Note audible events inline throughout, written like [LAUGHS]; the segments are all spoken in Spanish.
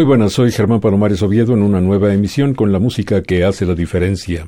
Muy buenas, soy Germán Palomares Oviedo en una nueva emisión con la música que hace la diferencia.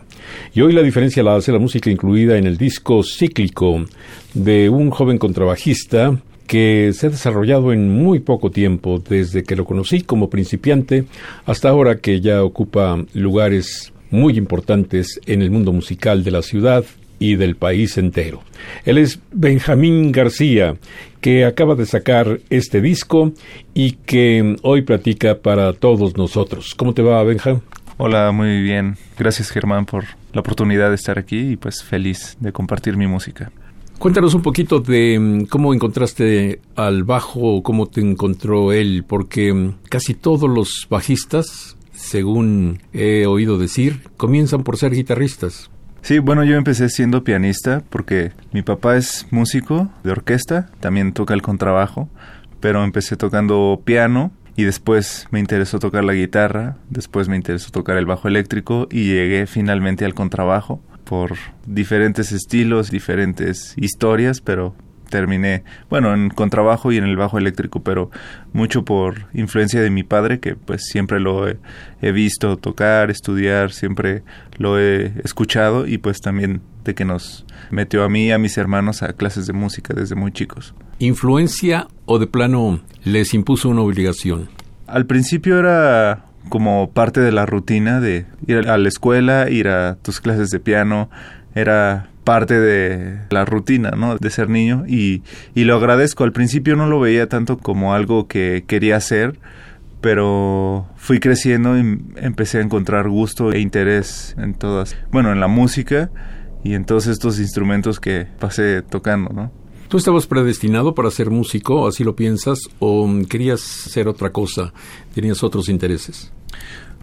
Y hoy la diferencia la hace la música incluida en el disco cíclico de un joven contrabajista que se ha desarrollado en muy poco tiempo, desde que lo conocí como principiante hasta ahora que ya ocupa lugares muy importantes en el mundo musical de la ciudad y del país entero. Él es Benjamín García, que acaba de sacar este disco y que hoy platica para todos nosotros. ¿Cómo te va, Benja? Hola, muy bien. Gracias, Germán, por la oportunidad de estar aquí y pues feliz de compartir mi música. Cuéntanos un poquito de mm, cómo encontraste al bajo, cómo te encontró él, porque mm, casi todos los bajistas, según he oído decir, comienzan por ser guitarristas. Sí, bueno, yo empecé siendo pianista porque mi papá es músico de orquesta, también toca el contrabajo, pero empecé tocando piano y después me interesó tocar la guitarra, después me interesó tocar el bajo eléctrico y llegué finalmente al contrabajo por diferentes estilos, diferentes historias, pero terminé, bueno, en contrabajo y en el bajo eléctrico, pero mucho por influencia de mi padre, que pues siempre lo he, visto tocar, estudiar, siempre lo he escuchado y pues también de que nos metió a mí y a mis hermanos a clases de música desde muy chicos. ¿Influencia o de plano les impuso una obligación? Al principio era como parte de la rutina de ir a la escuela, ir a tus clases de piano, era parte de la rutina, ¿no? De ser niño y, y lo agradezco. Al principio no lo veía tanto como algo que quería hacer, pero fui creciendo y empecé a encontrar gusto e interés en todas, bueno, en la música y en todos estos instrumentos que pasé tocando, ¿no? ¿Tú estabas predestinado para ser músico, así lo piensas, o querías ser otra cosa, tenías otros intereses?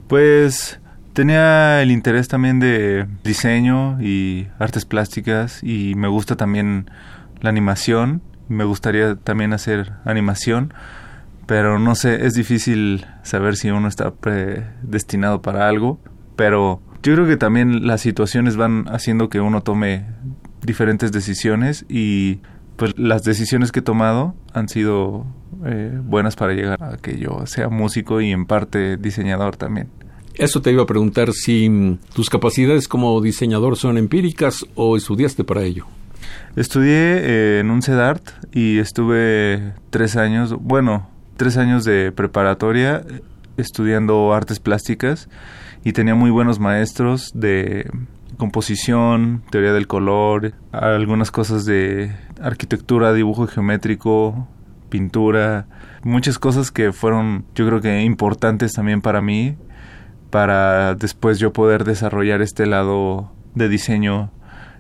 Pues Tenía el interés también de diseño y artes plásticas y me gusta también la animación. Me gustaría también hacer animación, pero no sé, es difícil saber si uno está predestinado para algo, pero yo creo que también las situaciones van haciendo que uno tome diferentes decisiones y pues las decisiones que he tomado han sido eh, buenas para llegar a que yo sea músico y en parte diseñador también. Eso te iba a preguntar si mm, tus capacidades como diseñador son empíricas o estudiaste para ello. Estudié eh, en un CEDART y estuve tres años, bueno, tres años de preparatoria eh, estudiando artes plásticas y tenía muy buenos maestros de composición, teoría del color, algunas cosas de arquitectura, dibujo geométrico, pintura, muchas cosas que fueron yo creo que importantes también para mí para después yo poder desarrollar este lado de diseño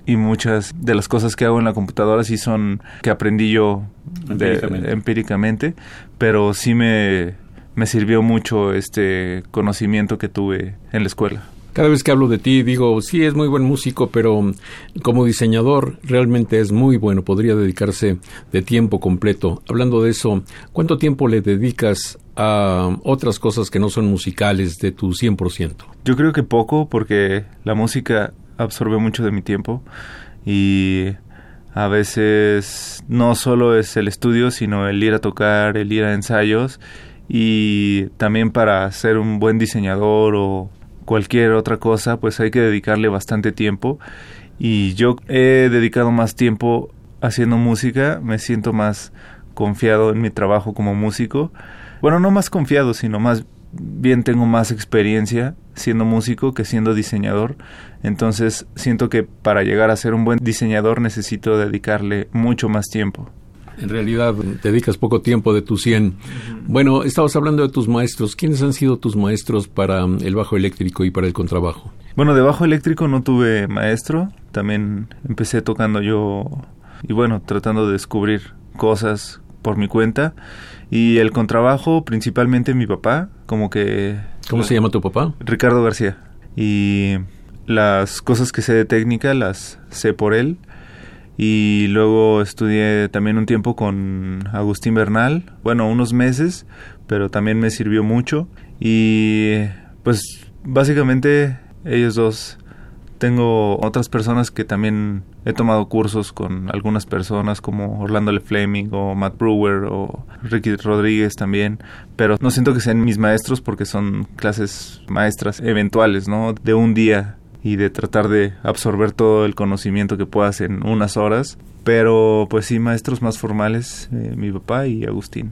y muchas de las cosas que hago en la computadora sí son que aprendí yo empíricamente, pero sí me, me sirvió mucho este conocimiento que tuve en la escuela. Cada vez que hablo de ti digo, sí, es muy buen músico, pero como diseñador realmente es muy bueno, podría dedicarse de tiempo completo. Hablando de eso, ¿cuánto tiempo le dedicas a otras cosas que no son musicales de tu 100%? Yo creo que poco porque la música absorbe mucho de mi tiempo y a veces no solo es el estudio, sino el ir a tocar, el ir a ensayos y también para ser un buen diseñador o cualquier otra cosa, pues hay que dedicarle bastante tiempo. Y yo he dedicado más tiempo haciendo música, me siento más confiado en mi trabajo como músico. Bueno, no más confiado, sino más bien tengo más experiencia siendo músico que siendo diseñador. Entonces siento que para llegar a ser un buen diseñador necesito dedicarle mucho más tiempo. En realidad dedicas poco tiempo de tu 100. Bueno, estabas hablando de tus maestros. ¿Quiénes han sido tus maestros para el bajo eléctrico y para el contrabajo? Bueno, de bajo eléctrico no tuve maestro. También empecé tocando yo y bueno, tratando de descubrir cosas por mi cuenta. Y el contrabajo, principalmente mi papá, como que... ¿Cómo se llama tu papá? Ricardo García. Y las cosas que sé de técnica las sé por él. Y luego estudié también un tiempo con Agustín Bernal, bueno, unos meses, pero también me sirvió mucho. Y pues básicamente ellos dos tengo otras personas que también he tomado cursos con algunas personas como Orlando Le Fleming o Matt Brewer o Ricky Rodríguez también, pero no siento que sean mis maestros porque son clases maestras eventuales, ¿no? De un día y de tratar de absorber todo el conocimiento que puedas en unas horas, pero pues sí, maestros más formales, eh, mi papá y Agustín.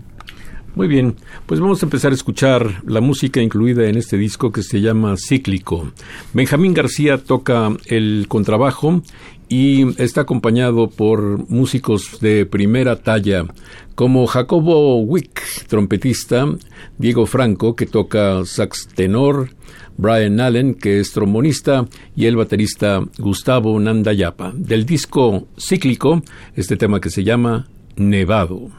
Muy bien, pues vamos a empezar a escuchar la música incluida en este disco que se llama Cíclico. Benjamín García toca el contrabajo y está acompañado por músicos de primera talla como Jacobo Wick, trompetista, Diego Franco, que toca sax tenor, Brian Allen, que es trombonista, y el baterista Gustavo Nandayapa. Del disco Cíclico, este tema que se llama Nevado.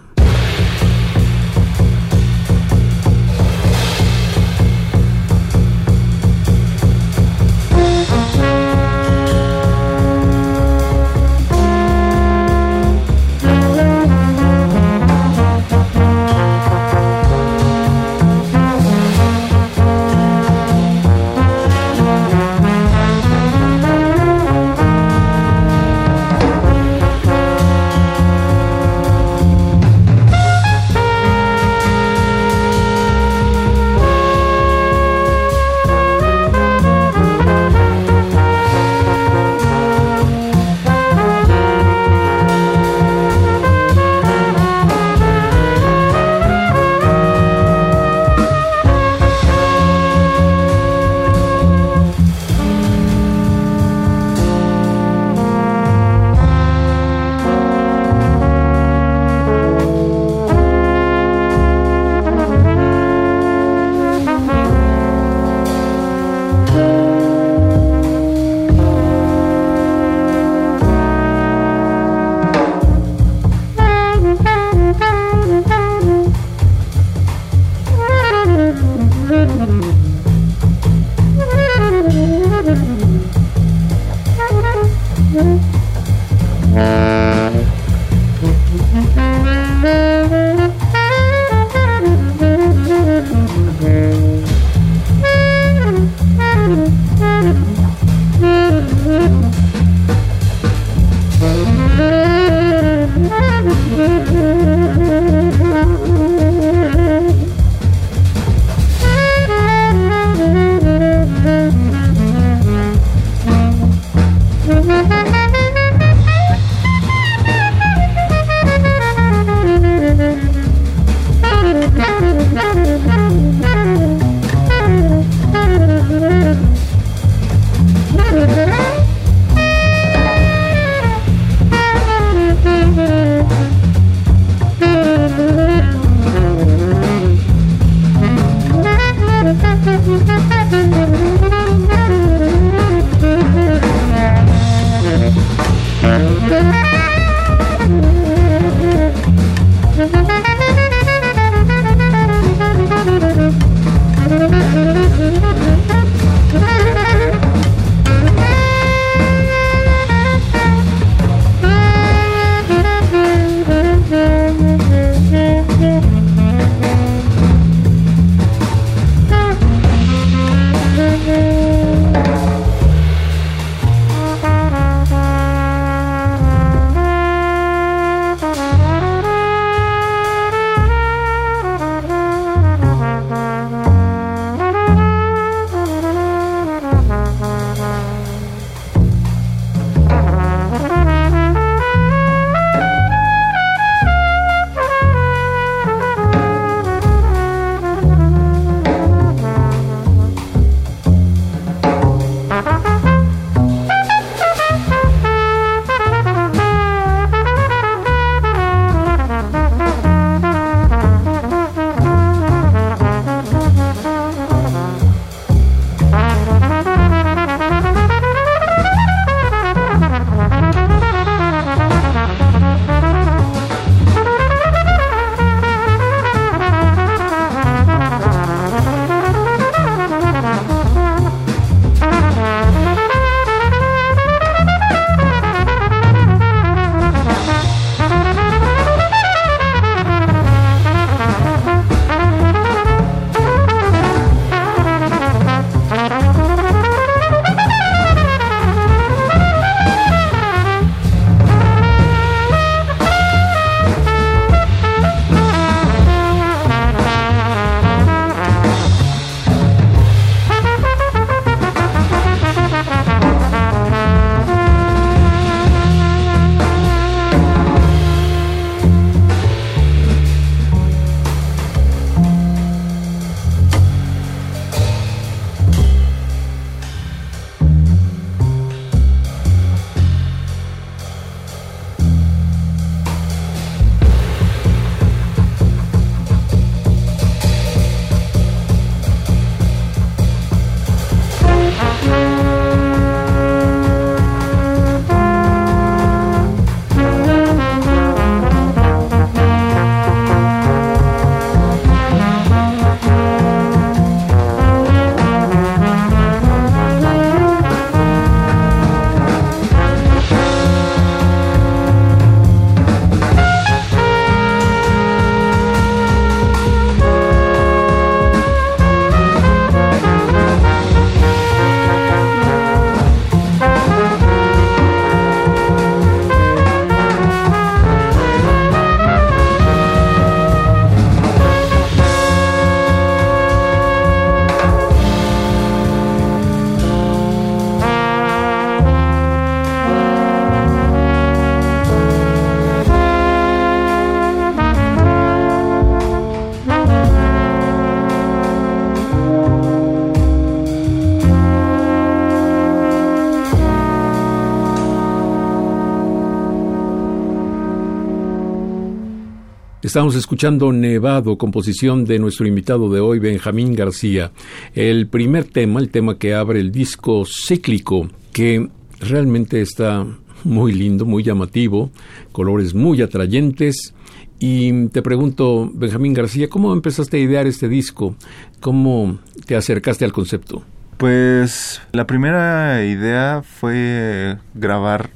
Estamos escuchando Nevado, composición de nuestro invitado de hoy, Benjamín García. El primer tema, el tema que abre el disco cíclico, que realmente está muy lindo, muy llamativo, colores muy atrayentes. Y te pregunto, Benjamín García, ¿cómo empezaste a idear este disco? ¿Cómo te acercaste al concepto? Pues la primera idea fue grabar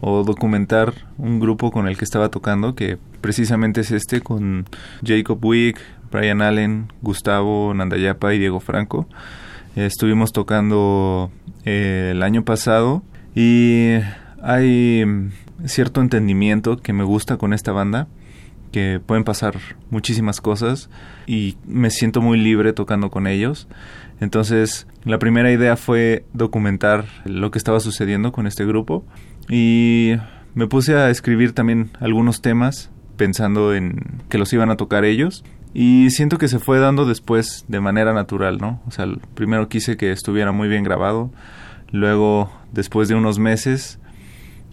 o documentar un grupo con el que estaba tocando, que precisamente es este, con Jacob Wick, Brian Allen, Gustavo Nandayapa y Diego Franco. estuvimos tocando eh, el año pasado y hay cierto entendimiento que me gusta con esta banda, que pueden pasar muchísimas cosas y me siento muy libre tocando con ellos. Entonces, la primera idea fue documentar lo que estaba sucediendo con este grupo y me puse a escribir también algunos temas pensando en que los iban a tocar ellos y siento que se fue dando después de manera natural, ¿no? O sea, primero quise que estuviera muy bien grabado, luego después de unos meses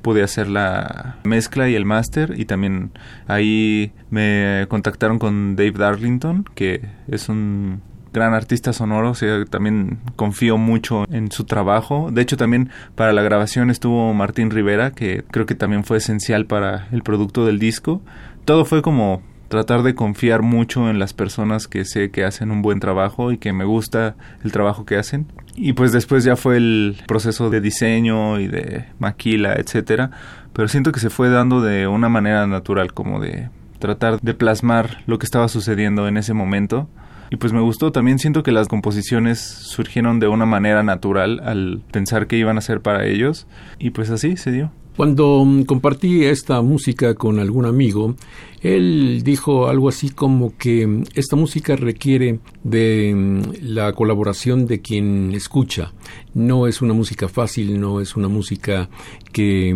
pude hacer la mezcla y el máster y también ahí me contactaron con Dave Darlington, que es un gran artista sonoro, o sea, también confío mucho en su trabajo. De hecho, también para la grabación estuvo Martín Rivera, que creo que también fue esencial para el producto del disco. Todo fue como tratar de confiar mucho en las personas que sé que hacen un buen trabajo y que me gusta el trabajo que hacen. Y pues después ya fue el proceso de diseño y de maquila, etcétera, pero siento que se fue dando de una manera natural como de tratar de plasmar lo que estaba sucediendo en ese momento y pues me gustó. También siento que las composiciones surgieron de una manera natural al pensar que iban a ser para ellos. Y pues así se dio. Cuando mm, compartí esta música con algún amigo, él dijo algo así como que mm, esta música requiere de mm, la colaboración de quien escucha. No es una música fácil, no es una música que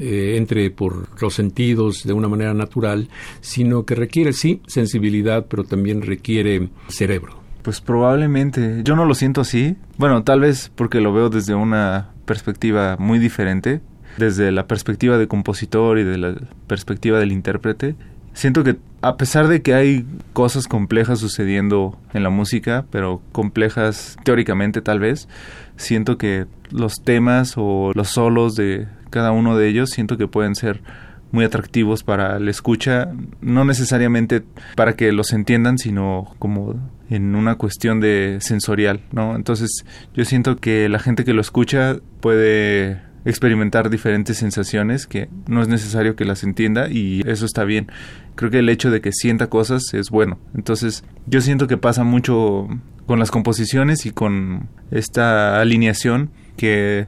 eh, entre por los sentidos de una manera natural, sino que requiere, sí, sensibilidad, pero también requiere cerebro. Pues probablemente, yo no lo siento así. Bueno, tal vez porque lo veo desde una perspectiva muy diferente, desde la perspectiva de compositor y de la perspectiva del intérprete, siento que a pesar de que hay cosas complejas sucediendo en la música, pero complejas teóricamente tal vez, siento que los temas o los solos de cada uno de ellos siento que pueden ser muy atractivos para la escucha, no necesariamente para que los entiendan, sino como en una cuestión de sensorial. Entonces, yo siento que la gente que lo escucha puede experimentar diferentes sensaciones que no es necesario que las entienda y eso está bien. Creo que el hecho de que sienta cosas es bueno. Entonces yo siento que pasa mucho con las composiciones y con esta alineación que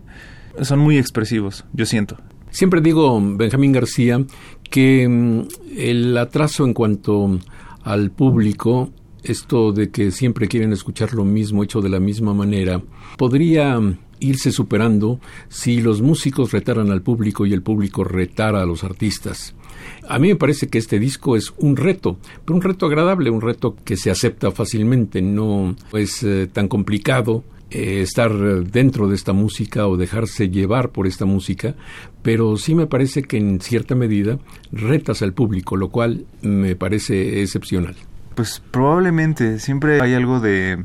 son muy expresivos, yo siento. Siempre digo, Benjamín García, que mm, el atraso en cuanto al público, esto de que siempre quieren escuchar lo mismo hecho de la misma manera, podría irse superando si los músicos retaran al público y el público retara a los artistas. A mí me parece que este disco es un reto, pero un reto agradable, un reto que se acepta fácilmente, no es eh, tan complicado eh, estar dentro de esta música o dejarse llevar por esta música, pero sí me parece que en cierta medida retas al público, lo cual me parece excepcional. Pues probablemente siempre hay algo de,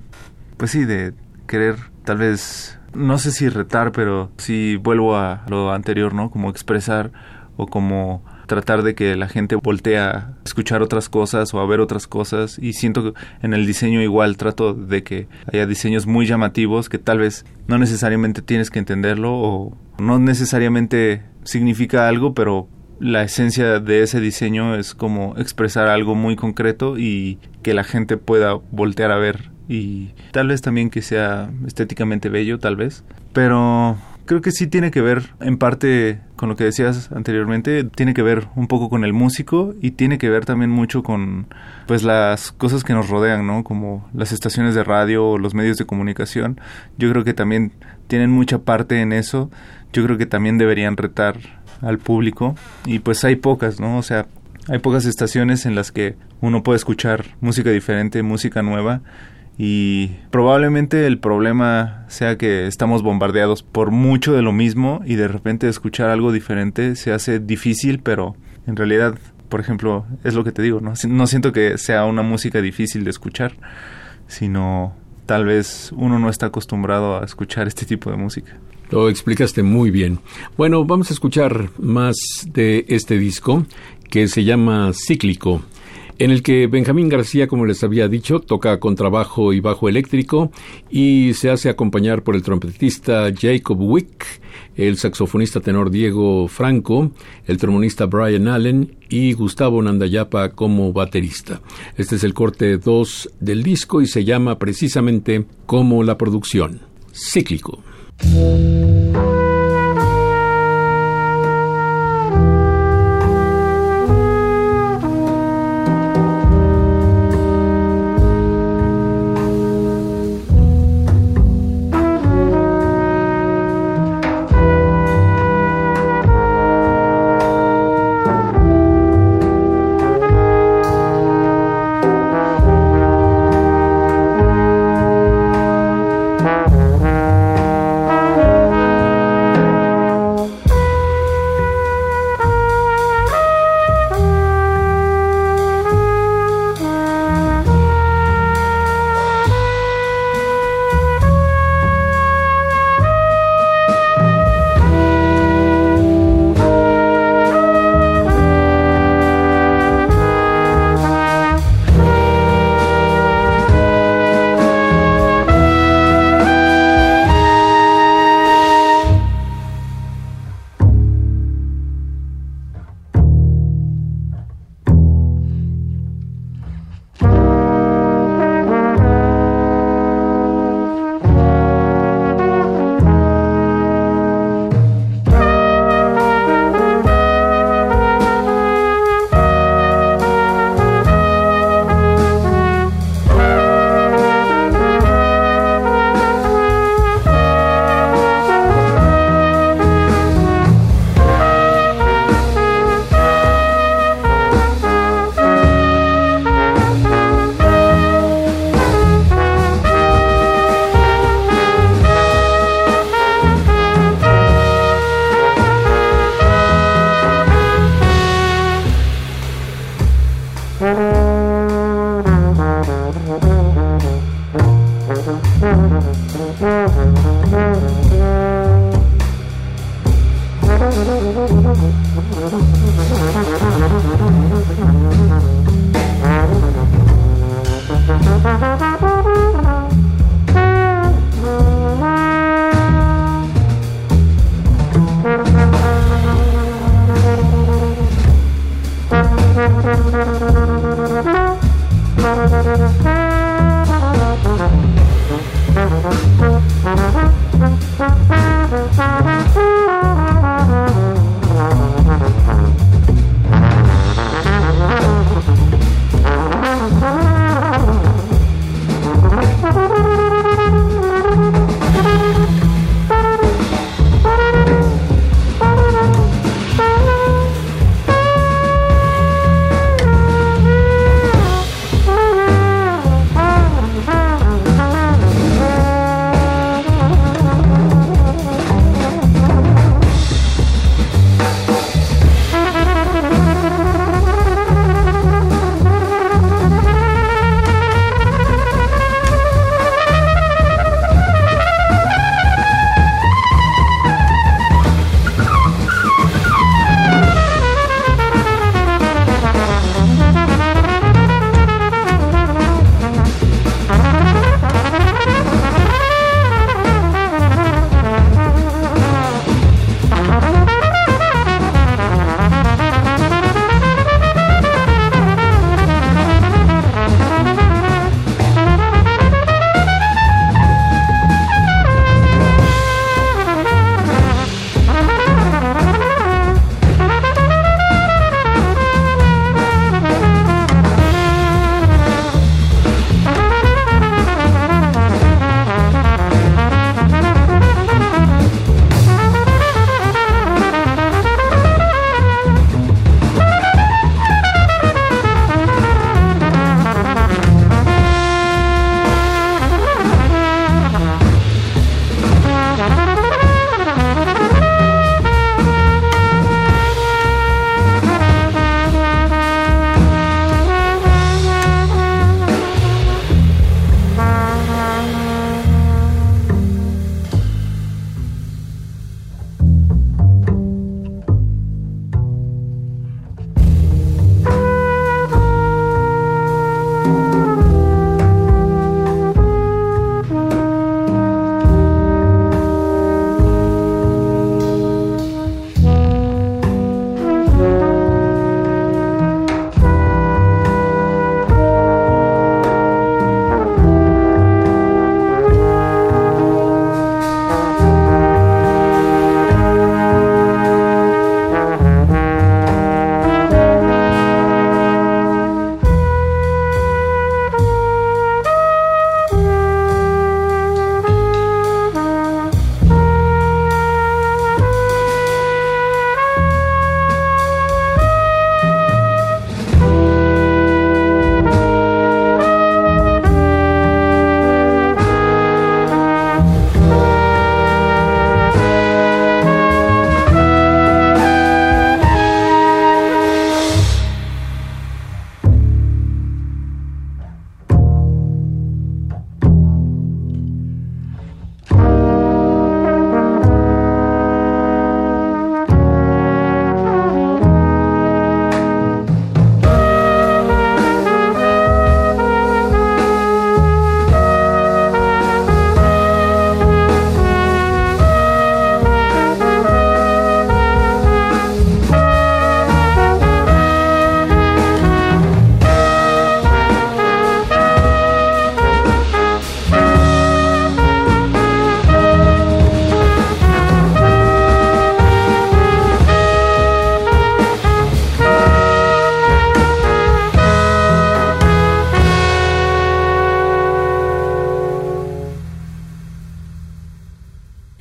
pues sí, de querer tal vez no sé si retar, pero si vuelvo a lo anterior, ¿no? Como expresar o como tratar de que la gente voltee a escuchar otras cosas o a ver otras cosas y siento que en el diseño igual trato de que haya diseños muy llamativos que tal vez no necesariamente tienes que entenderlo o no necesariamente significa algo pero la esencia de ese diseño es como expresar algo muy concreto y que la gente pueda voltear a ver y tal vez también que sea estéticamente bello, tal vez. Pero creo que sí tiene que ver en parte con lo que decías anteriormente, tiene que ver un poco con el músico y tiene que ver también mucho con pues las cosas que nos rodean, ¿no? Como las estaciones de radio o los medios de comunicación. Yo creo que también tienen mucha parte en eso. Yo creo que también deberían retar al público y pues hay pocas, ¿no? O sea, hay pocas estaciones en las que uno puede escuchar música diferente, música nueva y probablemente el problema sea que estamos bombardeados por mucho de lo mismo y de repente escuchar algo diferente se hace difícil, pero en realidad por ejemplo, es lo que te digo, ¿no? No siento que sea una música difícil de escuchar, sino tal vez uno no está acostumbrado a escuchar este tipo de música. Lo explicaste muy bien. Bueno, vamos a escuchar más de este disco que se llama Cíclico en el que Benjamín García, como les había dicho, toca contrabajo y bajo eléctrico y se hace acompañar por el trompetista Jacob Wick, el saxofonista tenor Diego Franco, el trombonista Brian Allen y Gustavo Nandayapa como baterista. Este es el corte 2 del disco y se llama precisamente como la producción, cíclico.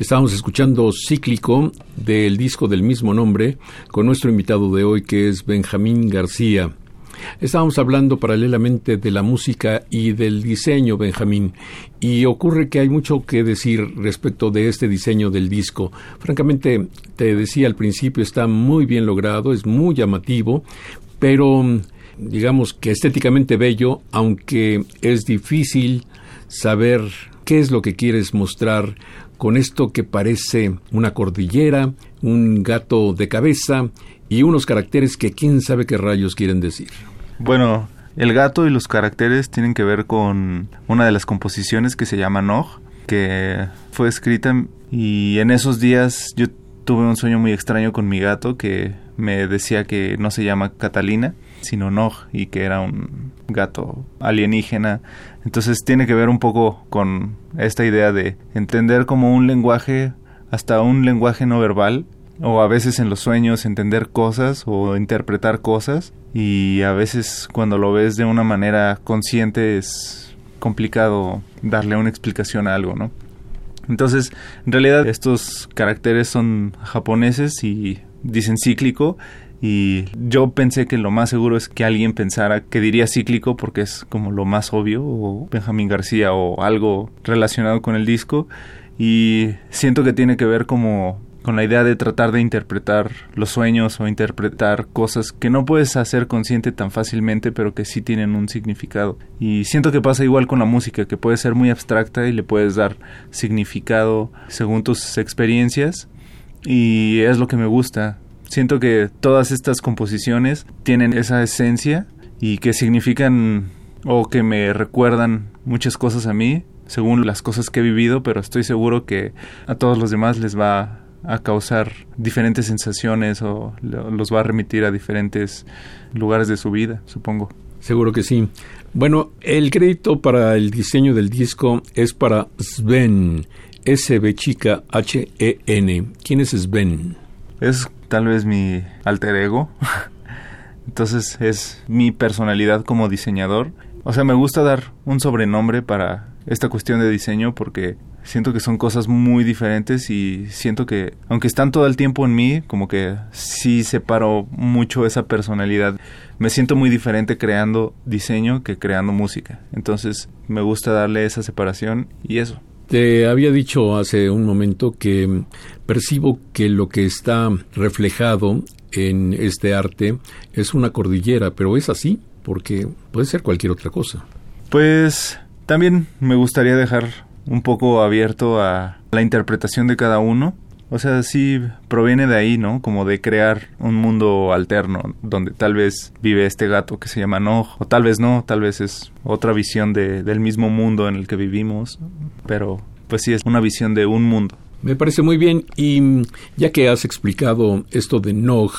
Estábamos escuchando Cíclico del disco del mismo nombre con nuestro invitado de hoy que es Benjamín García. Estábamos hablando paralelamente de la música y del diseño, Benjamín, y ocurre que hay mucho que decir respecto de este diseño del disco. Francamente, te decía al principio, está muy bien logrado, es muy llamativo, pero digamos que estéticamente bello, aunque es difícil saber qué es lo que quieres mostrar con esto que parece una cordillera, un gato de cabeza y unos caracteres que quién sabe qué rayos quieren decir. Bueno, el gato y los caracteres tienen que ver con una de las composiciones que se llama Nog, que fue escrita y en esos días yo tuve un sueño muy extraño con mi gato que me decía que no se llama Catalina, sino Nog y que era un gato alienígena. Entonces tiene que ver un poco con esta idea de entender como un lenguaje, hasta un lenguaje no verbal, o a veces en los sueños entender cosas o interpretar cosas y a veces cuando lo ves de una manera consciente es complicado darle una explicación a algo, ¿no? Entonces, en realidad estos caracteres son japoneses y dicen cíclico y yo pensé que lo más seguro es que alguien pensara que diría cíclico porque es como lo más obvio o Benjamín García o algo relacionado con el disco y siento que tiene que ver como con la idea de tratar de interpretar los sueños o interpretar cosas que no puedes hacer consciente tan fácilmente, pero que sí tienen un significado. Y siento que pasa igual con la música, que puede ser muy abstracta y le puedes dar significado según tus experiencias. Y es lo que me gusta. Siento que todas estas composiciones tienen esa esencia y que significan o que me recuerdan muchas cosas a mí según las cosas que he vivido, pero estoy seguro que a todos los demás les va a causar diferentes sensaciones o los va a remitir a diferentes lugares de su vida, supongo. Seguro que sí. Bueno, el crédito para el diseño del disco es para Sven, S-B chica H-E-N. ¿Quién es Sven? Es tal vez mi alter ego. [LAUGHS] Entonces es mi personalidad como diseñador. O sea, me gusta dar un sobrenombre para esta cuestión de diseño porque siento que son cosas muy diferentes y siento que aunque están todo el tiempo en mí, como que sí separo mucho esa personalidad. Me siento muy diferente creando diseño que creando música. Entonces me gusta darle esa separación y eso. Te había dicho hace un momento que percibo que lo que está reflejado en este arte es una cordillera, pero es así, porque puede ser cualquier otra cosa. Pues también me gustaría dejar un poco abierto a la interpretación de cada uno. O sea, sí proviene de ahí, ¿no? Como de crear un mundo alterno donde tal vez vive este gato que se llama No, o tal vez no, tal vez es otra visión de, del mismo mundo en el que vivimos, pero pues sí es una visión de un mundo. Me parece muy bien y ya que has explicado esto de Nog,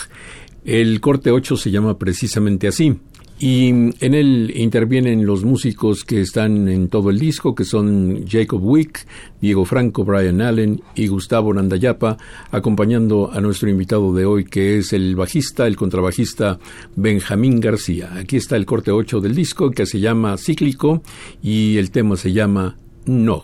el corte 8 se llama precisamente así. Y en él intervienen los músicos que están en todo el disco, que son Jacob Wick, Diego Franco, Brian Allen y Gustavo Nandayapa, acompañando a nuestro invitado de hoy, que es el bajista, el contrabajista Benjamín García. Aquí está el corte 8 del disco, que se llama Cíclico, y el tema se llama Nog.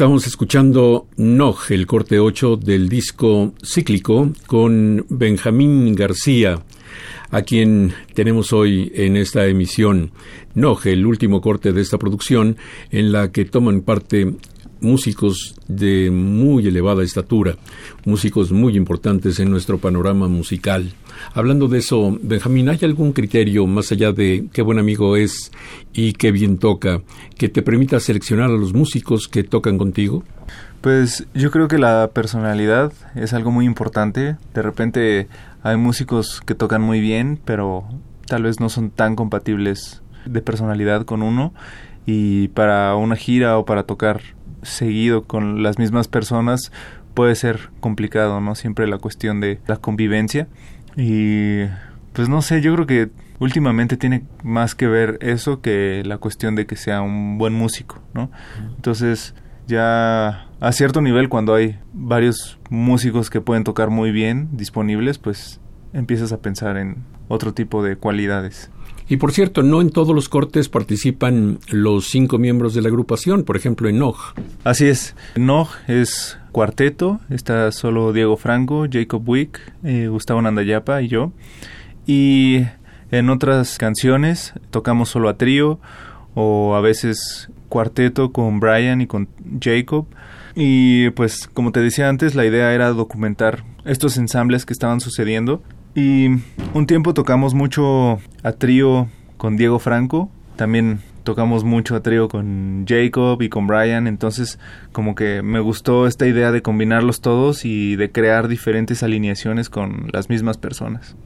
Estamos escuchando Nog, el corte 8 del disco cíclico, con Benjamín García, a quien tenemos hoy en esta emisión. Nog, el último corte de esta producción, en la que toman parte músicos de muy elevada estatura, músicos muy importantes en nuestro panorama musical. Hablando de eso, Benjamín, ¿hay algún criterio más allá de qué buen amigo es y qué bien toca que te permita seleccionar a los músicos que tocan contigo? Pues yo creo que la personalidad es algo muy importante. De repente hay músicos que tocan muy bien, pero tal vez no son tan compatibles de personalidad con uno y para una gira o para tocar seguido con las mismas personas puede ser complicado, ¿no? Siempre la cuestión de la convivencia. Y pues no sé, yo creo que últimamente tiene más que ver eso que la cuestión de que sea un buen músico, ¿no? Entonces, ya a cierto nivel cuando hay varios músicos que pueden tocar muy bien disponibles, pues empiezas a pensar en otro tipo de cualidades. Y por cierto, no en todos los cortes participan los cinco miembros de la agrupación, por ejemplo en NOG. Así es, NOG es cuarteto, está solo Diego Franco, Jacob Wick, eh, Gustavo Nandayapa y yo. Y en otras canciones tocamos solo a trío o a veces cuarteto con Brian y con Jacob. Y pues como te decía antes, la idea era documentar estos ensambles que estaban sucediendo y un tiempo tocamos mucho a trío con Diego Franco, también tocamos mucho a trío con Jacob y con Brian, entonces como que me gustó esta idea de combinarlos todos y de crear diferentes alineaciones con las mismas personas.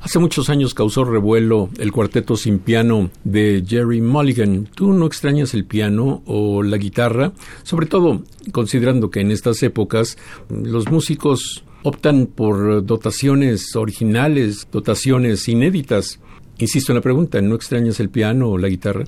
Hace muchos años causó revuelo el cuarteto sin piano de Jerry Mulligan. ¿Tú no extrañas el piano o la guitarra? Sobre todo considerando que en estas épocas los músicos optan por dotaciones originales, dotaciones inéditas. Insisto en la pregunta, ¿no extrañas el piano o la guitarra?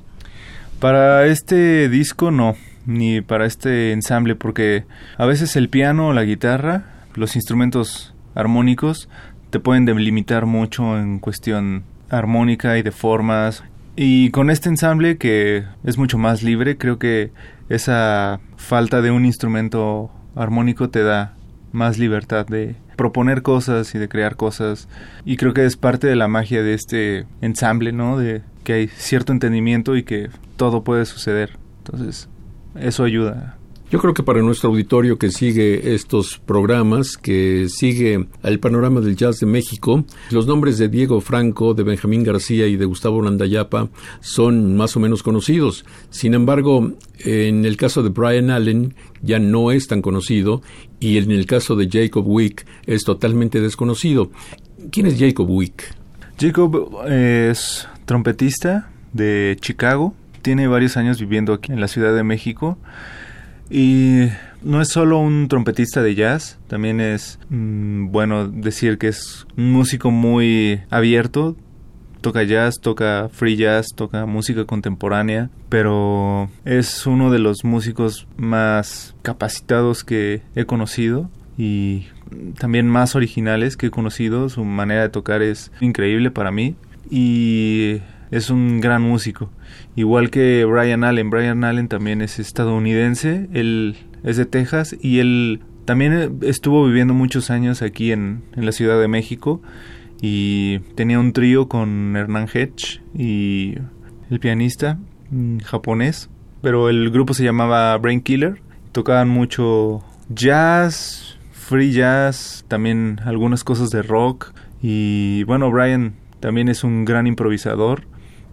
Para este disco no, ni para este ensamble, porque a veces el piano o la guitarra, los instrumentos armónicos, te pueden delimitar mucho en cuestión armónica y de formas. Y con este ensamble que es mucho más libre, creo que esa falta de un instrumento armónico te da más libertad de proponer cosas y de crear cosas. Y creo que es parte de la magia de este ensamble, ¿no? De que hay cierto entendimiento y que todo puede suceder. Entonces, eso ayuda yo creo que para nuestro auditorio que sigue estos programas, que sigue el panorama del jazz de México, los nombres de Diego Franco, de Benjamín García y de Gustavo Landayapa son más o menos conocidos. Sin embargo, en el caso de Brian Allen ya no es tan conocido y en el caso de Jacob Wick es totalmente desconocido. ¿Quién es Jacob Wick? Jacob es trompetista de Chicago. Tiene varios años viviendo aquí en la Ciudad de México y no es solo un trompetista de jazz, también es mm, bueno decir que es un músico muy abierto. Toca jazz, toca free jazz, toca música contemporánea, pero es uno de los músicos más capacitados que he conocido y también más originales que he conocido. Su manera de tocar es increíble para mí y es un gran músico. Igual que Brian Allen. Brian Allen también es estadounidense, él es de Texas y él también estuvo viviendo muchos años aquí en, la Ciudad de México y tenía un trío con Hernán Hedge y el pianista mm, japonés, pero el grupo se llamaba Brain Killer. Tocaban mucho jazz, free jazz, también algunas cosas de rock y bueno, Brian también es un gran improvisador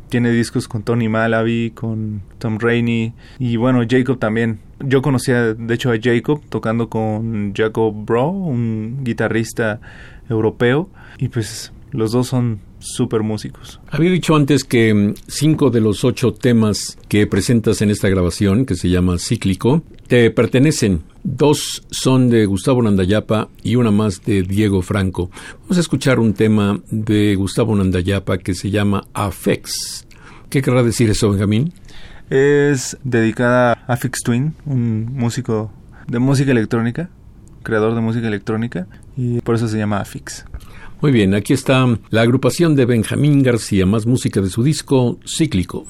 tiene discos con Tony Malaby, con Tom Rainey y bueno, Jacob también. Yo conocía de hecho a Jacob tocando con Jacob Bro, un guitarrista europeo y pues los dos son súper músicos. Había dicho antes que mm, cinco de los ocho temas que presentas en esta grabación, que se llama Cíclico, te pertenecen. Dos son de Gustavo Nandayapa y una más de Diego Franco. Vamos a escuchar un tema de Gustavo Nandayapa que se llama Afex. ¿Qué querrá decir eso, Benjamín? Es dedicada a Afix Twin, un músico de música electrónica, creador de música electrónica, y por eso se llama Afix. Muy bien, aquí está la agrupación de Benjamín García, más música de su disco Cíclico.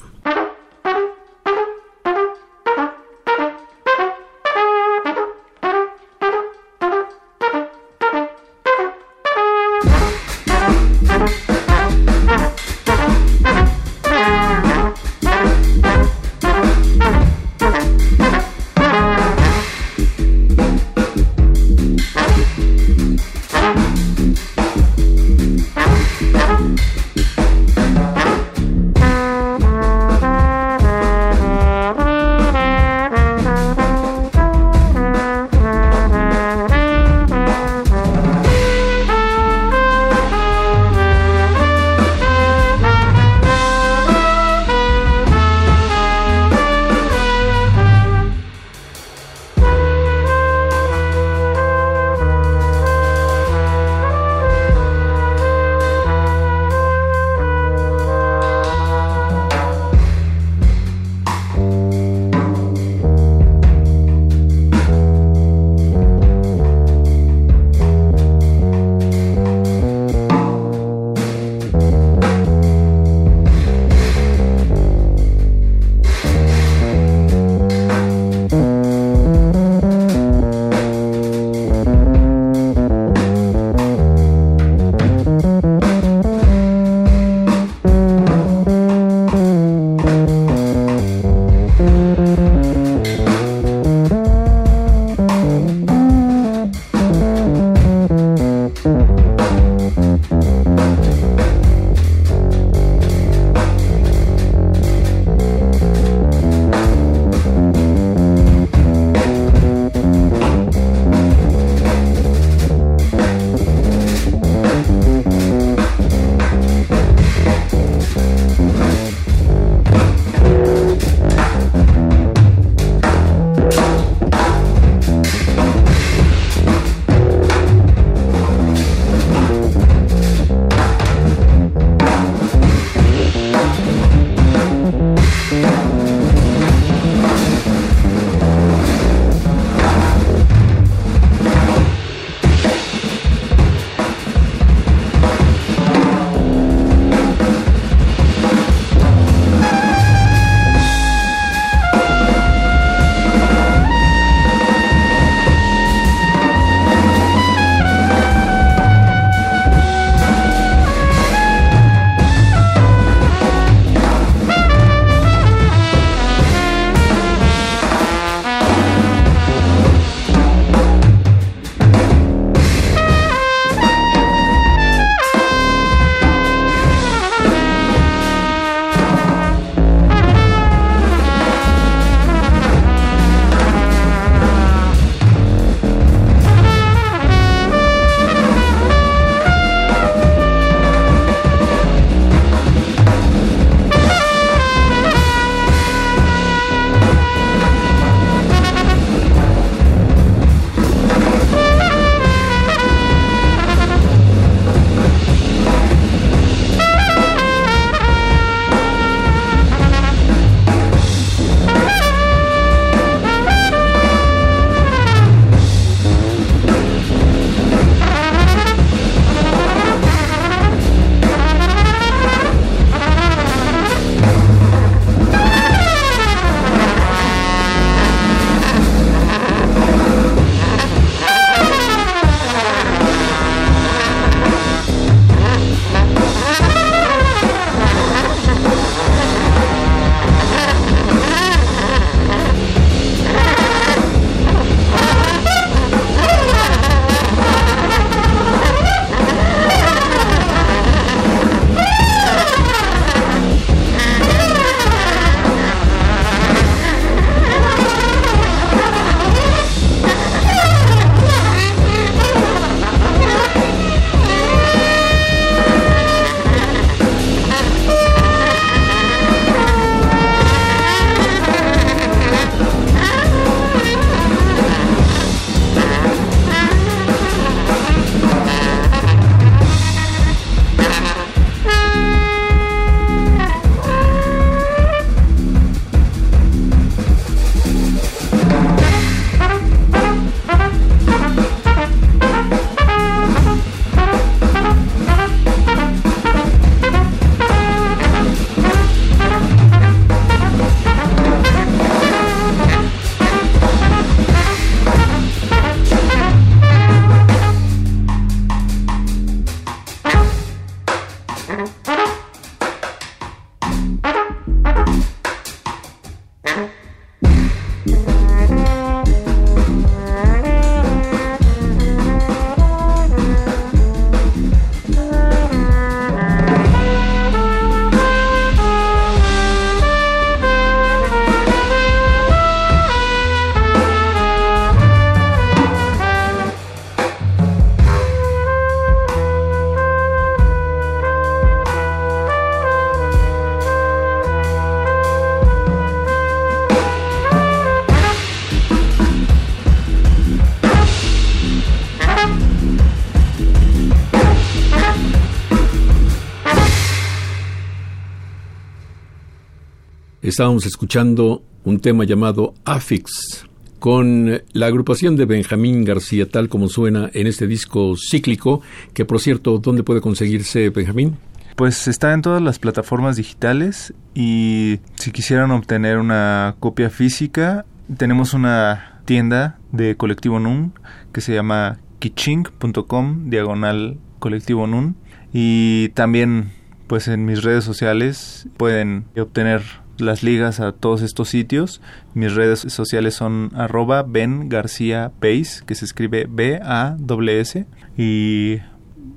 Estábamos escuchando un tema llamado Affix con la agrupación de Benjamín García, tal como suena en este disco cíclico, que por cierto, ¿dónde puede conseguirse Benjamín? Pues está en todas las plataformas digitales y si quisieran obtener una copia física, tenemos una tienda de Colectivo Nun que se llama kiching.com diagonal Colectivo Nun y también pues en mis redes sociales pueden obtener las ligas a todos estos sitios. Mis redes sociales son arroba Ben García Base, que se escribe B-A-S. Y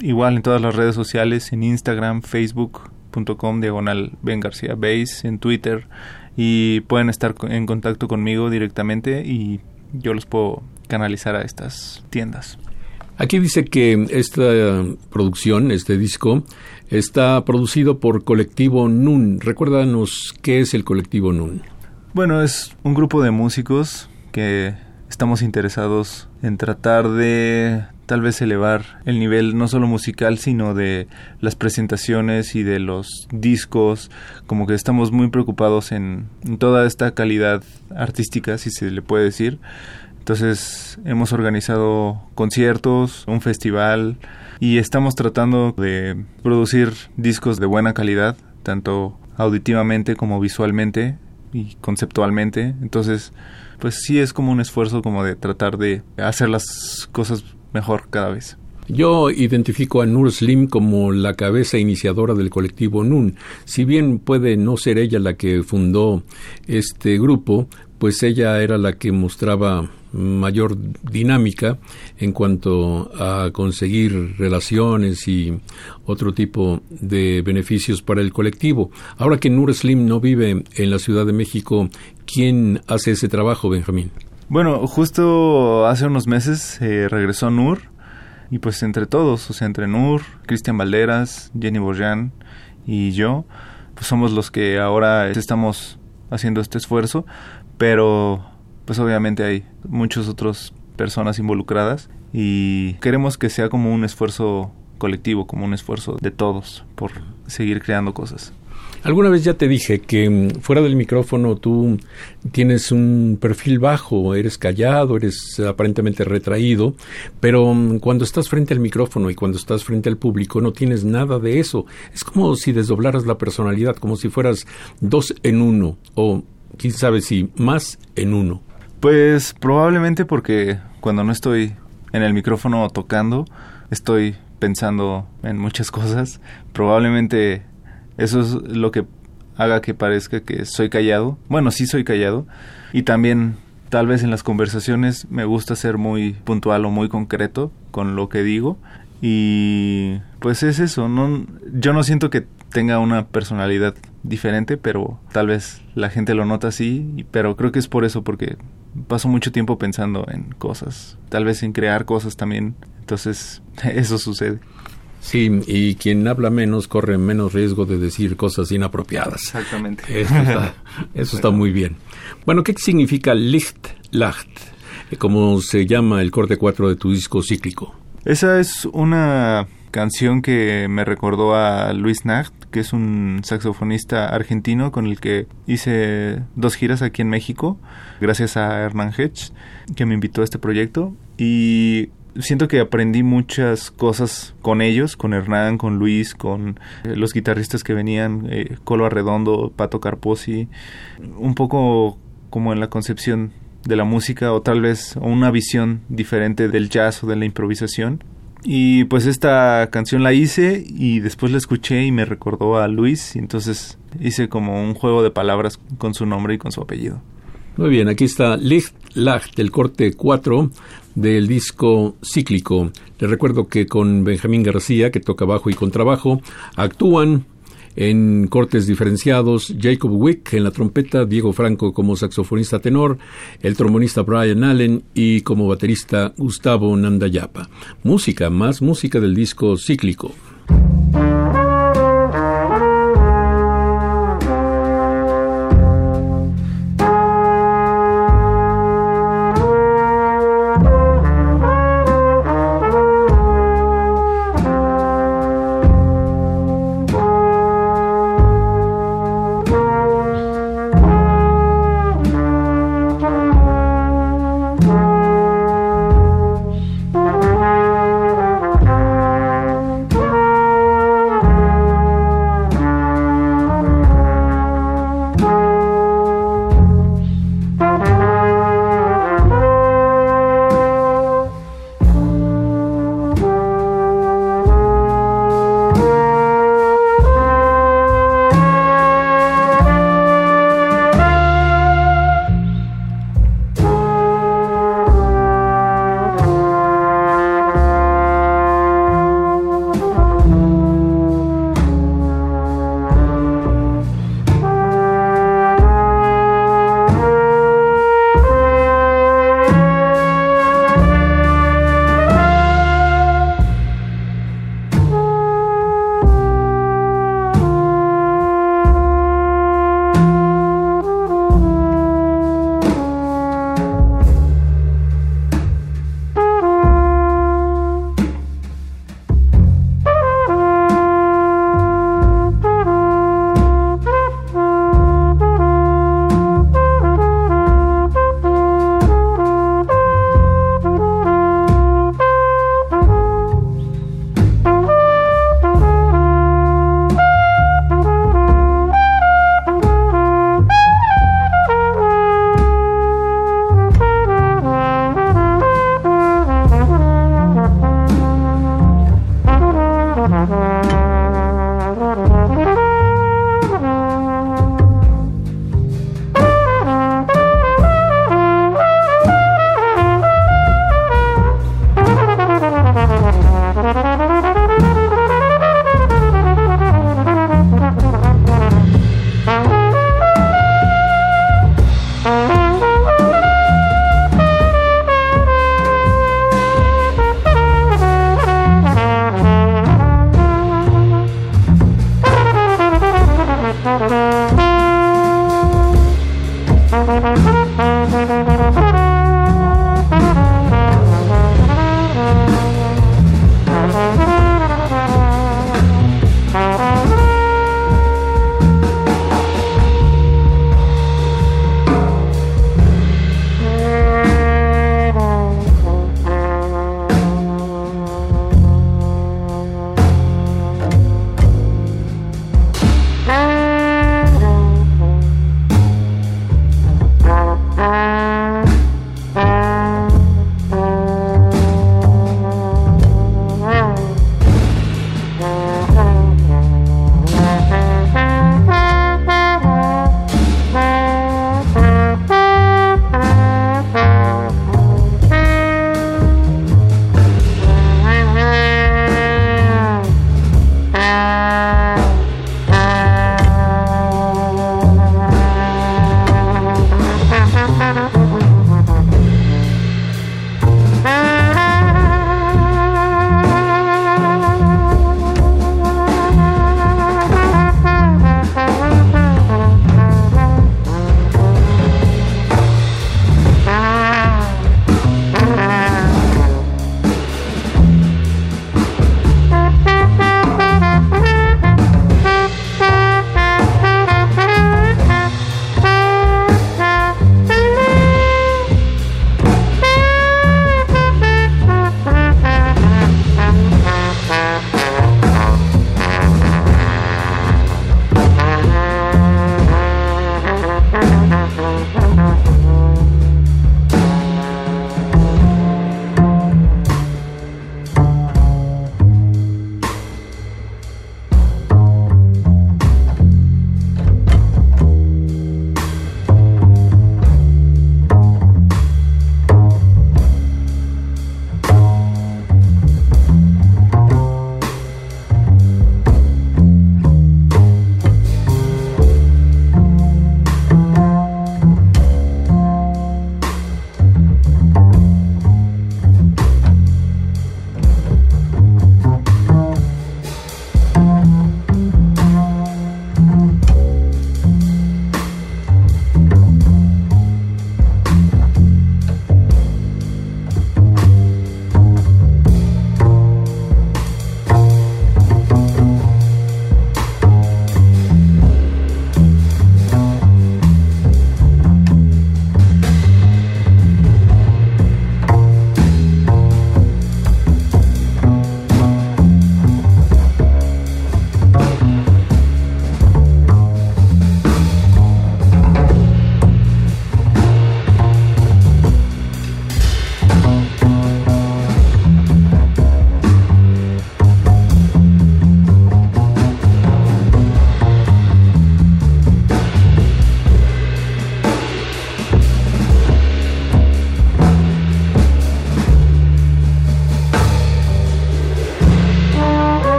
igual en todas las redes sociales, en Instagram, facebook.com, diagonal Ben García Base, en Twitter. Y pueden estar en contacto conmigo directamente y yo los puedo canalizar a estas tiendas. Aquí dice que esta producción, este disco, está producido por Colectivo NUN. Recuérdanos qué es el Colectivo NUN. Bueno, es un grupo de músicos que estamos interesados en tratar de tal vez elevar el nivel no solo musical sino de las presentaciones y de los discos como que estamos muy preocupados en, toda esta calidad artística si se le puede decir entonces hemos organizado conciertos, un festival y estamos tratando de producir discos de buena calidad, tanto auditivamente como visualmente y conceptualmente. Entonces, pues sí es como un esfuerzo como de tratar de hacer las cosas mejor cada vez. Yo identifico a Nur Slim como la cabeza iniciadora del colectivo NUN. Si bien puede no ser ella la que fundó este grupo, pues ella era la que mostraba mayor dinámica en cuanto a conseguir relaciones y otro tipo de beneficios para el colectivo. Ahora que Nur Slim no vive en la Ciudad de México, ¿quién hace ese trabajo, Benjamín? Bueno, justo hace unos meses eh, regresó Nur y pues entre todos, o sea, entre Nur, Cristian Valderas, Jenny Borjan y yo, pues somos los que ahora estamos haciendo este esfuerzo, pero pues obviamente hay muchas otras personas involucradas y queremos que sea como un esfuerzo colectivo, como un esfuerzo de todos por seguir creando cosas. Alguna vez ya te dije que mm, fuera del micrófono tú tienes un perfil bajo, eres callado, eres aparentemente retraído, pero mm, cuando estás frente al micrófono y cuando estás frente al público no tienes nada de eso. Es como si desdoblaras la personalidad, como si fueras dos en uno o quién sabe si más en uno. Pues probablemente porque cuando no estoy en el micrófono tocando, estoy pensando en muchas [LAUGHS] cosas. Probablemente eso es lo que haga que parezca que soy callado. Bueno, sí soy callado. Y también tal vez en las conversaciones me gusta ser muy puntual o muy concreto con lo que digo. Y pues es eso, no, yo no siento que tenga una personalidad diferente, pero tal vez la gente lo nota así, pero creo que es por eso, porque paso mucho tiempo pensando en cosas, tal vez en crear cosas también, entonces [LAUGHS] eso sucede. Sí, y quien habla menos corre menos riesgo de decir cosas inapropiadas. Exactamente. Eso está, eso está muy bien. Bueno, ¿qué significa Licht, Lacht? Como se llama el corte 4 de tu disco cíclico. Esa es una canción que me recordó a Luis Nacht, que es un saxofonista argentino con el que hice dos giras aquí en México, gracias a Hernán Hedge, que me invitó a este proyecto. Y siento que aprendí muchas cosas con ellos, con Hernán, con Luis, con eh, los guitarristas que venían, eh, Colo Arredondo, Pato Carposi, un poco como en la concepción de la música o tal vez una visión diferente del jazz o de la improvisación y pues esta canción la hice y después la escuché y me recordó a Luis y entonces hice como un juego de palabras con su nombre y con su apellido. Muy bien, aquí está Licht Lacht, el corte 4 del disco cíclico. Les recuerdo que con Benjamín García, que toca bajo y contrabajo, actúan en cortes diferenciados, Jacob Wick en la trompeta, Diego Franco como saxofonista tenor, el trombonista Brian Allen y como baterista Gustavo Nandayapa. Música, más música del disco cíclico.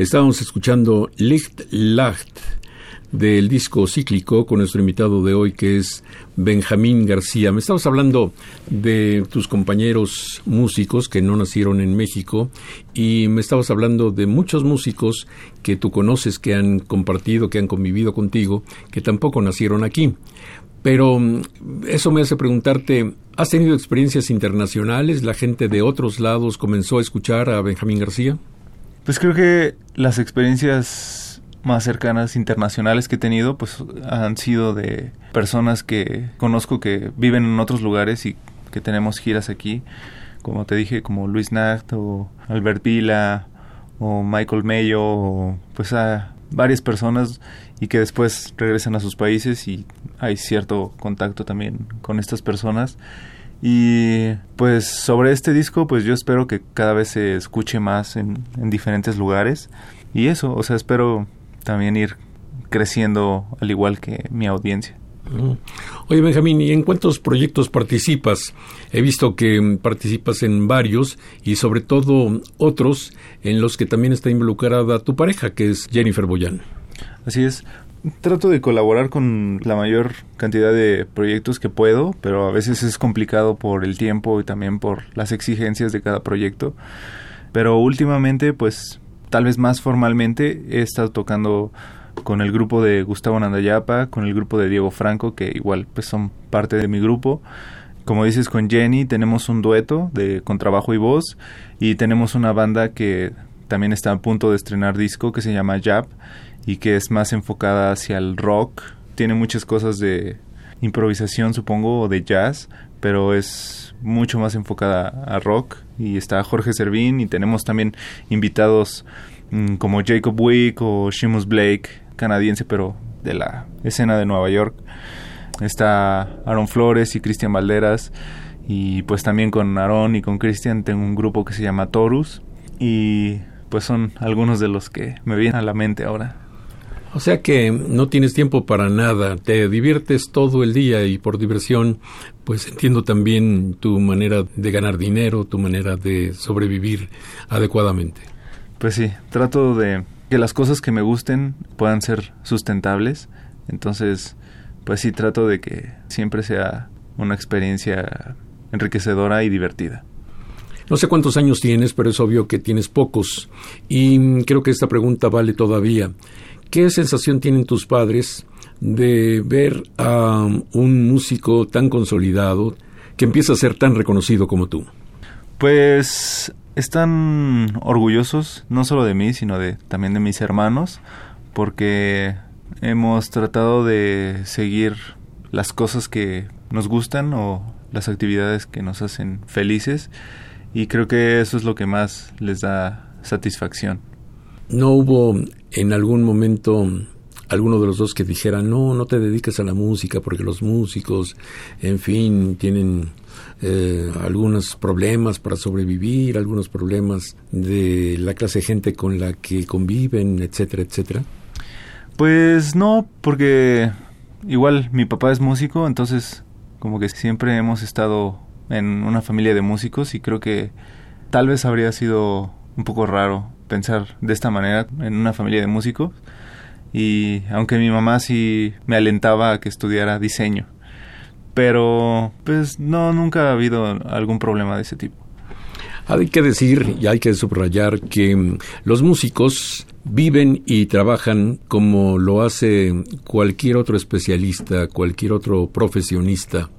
Estábamos escuchando Licht Lacht del disco cíclico con nuestro invitado de hoy que es Benjamín García. Me estabas hablando de tus compañeros músicos que no nacieron en México y me estabas hablando de muchos músicos que tú conoces, que han compartido, que han convivido contigo, que tampoco nacieron aquí. Pero mm, eso me hace preguntarte, ¿has tenido experiencias internacionales? ¿La gente de otros lados comenzó a escuchar a Benjamín García? Pues creo que las experiencias más cercanas internacionales que he tenido pues han sido de personas que conozco que viven en otros lugares y que tenemos giras aquí. Como te dije como Luis Nacht o Albert Vila o Michael Mayo o pues a varias personas y que después regresan a sus países y hay cierto contacto también con estas personas y pues sobre este disco pues yo espero que cada vez se escuche más en, en diferentes lugares y eso, o sea, espero también ir creciendo al igual que mi audiencia. Mm. Oye, Benjamín, ¿y en cuántos proyectos participas? He visto que participas en varios y sobre todo otros en los que también está involucrada tu pareja, que es Jennifer Boyan. Así es. Trato de colaborar con la mayor cantidad de proyectos que puedo, pero a veces es complicado por el tiempo y también por las exigencias de cada proyecto. Pero últimamente, pues tal vez más formalmente he estado tocando con el grupo de Gustavo Nandayapa, con el grupo de Diego Franco, que igual pues son parte de mi grupo. Como dices, con Jenny tenemos un dueto de contrabajo y voz y tenemos una banda que también está a punto de estrenar disco que se llama Jab y que es más enfocada hacia el rock. Tiene muchas cosas de improvisación, supongo, o de jazz, pero es mucho más enfocada a rock y está Jorge Servín y tenemos también invitados mm, como Jacob Wick o Seamus Blake, canadiense pero de la escena de Nueva York. Está Aaron Flores y Cristian Valderas y pues también con Aaron y con Cristian tengo un grupo que se llama Torus y pues son algunos de los que me vienen a la mente ahora. O sea que no tienes tiempo para nada, te diviertes todo el día y por diversión, pues entiendo también tu manera de ganar dinero, tu manera de sobrevivir adecuadamente. Pues sí, trato de que las cosas que me gusten puedan ser sustentables, entonces pues sí trato de que siempre sea una experiencia enriquecedora y divertida. No sé cuántos años tienes, pero es obvio que tienes pocos. Y creo que esta pregunta vale todavía. ¿Qué sensación tienen tus padres de ver a un músico tan consolidado que empieza a ser tan reconocido como tú? Pues están orgullosos, no solo de mí, sino de también de mis hermanos, porque hemos tratado de seguir las cosas que nos gustan o las actividades que nos hacen felices y creo que eso es lo que más les da satisfacción. ¿No hubo en algún momento alguno de los dos que dijera, no, no te dediques a la música porque los músicos, en fin, tienen eh, algunos problemas para sobrevivir, algunos problemas de la clase de gente con la que conviven, etcétera, etcétera? Pues no, porque igual mi papá es músico, entonces como que siempre hemos estado en una familia de músicos y creo que tal vez habría sido un poco raro pensar de esta manera en una familia de músicos. Y aunque mi mamá sí me alentaba a que estudiara diseño pero pues no nunca ha habido algún problema de ese tipo. Hay que decir y hay que subrayar que mm, los músicos viven y trabajan como lo hace cualquier otro especialista, cualquier otro profesionista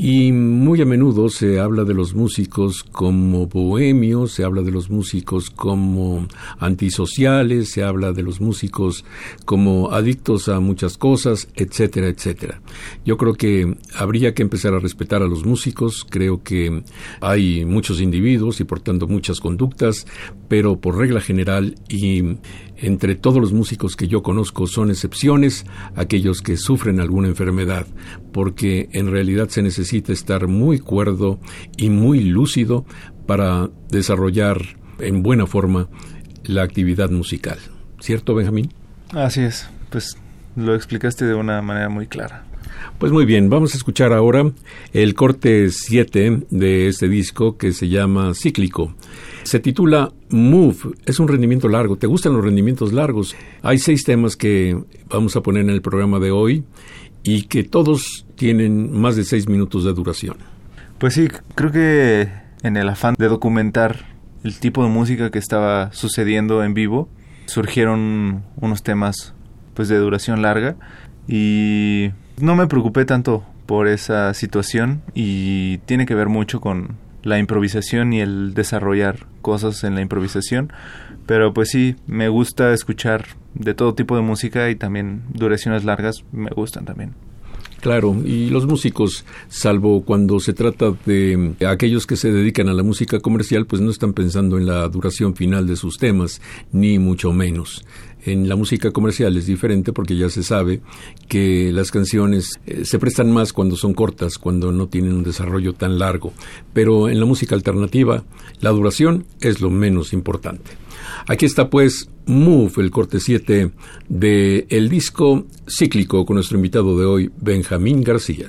y muy a menudo se habla de los músicos como bohemios, se habla de los músicos como antisociales, se habla de los músicos como adictos a muchas cosas, etcétera, etcétera. Yo creo que habría que empezar a respetar a los músicos, creo que hay muchos individuos y por tanto muchas conductas, pero por regla general y entre todos los músicos que yo conozco son excepciones aquellos que sufren alguna enfermedad, porque en realidad se necesita estar muy cuerdo y muy lúcido para desarrollar en buena forma la actividad musical. ¿Cierto, Benjamín? Así es, pues lo explicaste de una manera muy clara. Pues muy bien, vamos a escuchar ahora el corte 7 de este disco que se llama Cíclico. Se titula Move, es un rendimiento largo. ¿Te gustan los rendimientos largos? Hay seis temas que vamos a poner en el programa de hoy y que todos tienen más de seis minutos de duración. Pues sí, creo que en el afán de documentar el tipo de música que estaba sucediendo en vivo, surgieron unos temas pues de duración larga y no me preocupé tanto por esa situación y tiene que ver mucho con la improvisación y el desarrollar cosas en la improvisación. Pero pues sí, me gusta escuchar de todo tipo de música y también duraciones largas me gustan también. Claro, y los músicos, salvo cuando se trata de aquellos que se dedican a la música comercial, pues no están pensando en la duración final de sus temas, ni mucho menos. En la música comercial es diferente porque ya se sabe que las canciones eh, se prestan más cuando son cortas, cuando no tienen un desarrollo tan largo. Pero en la música alternativa, la duración es lo menos importante. Aquí está pues Move, el corte 7 de el disco cíclico con nuestro invitado de hoy, Benjamín García.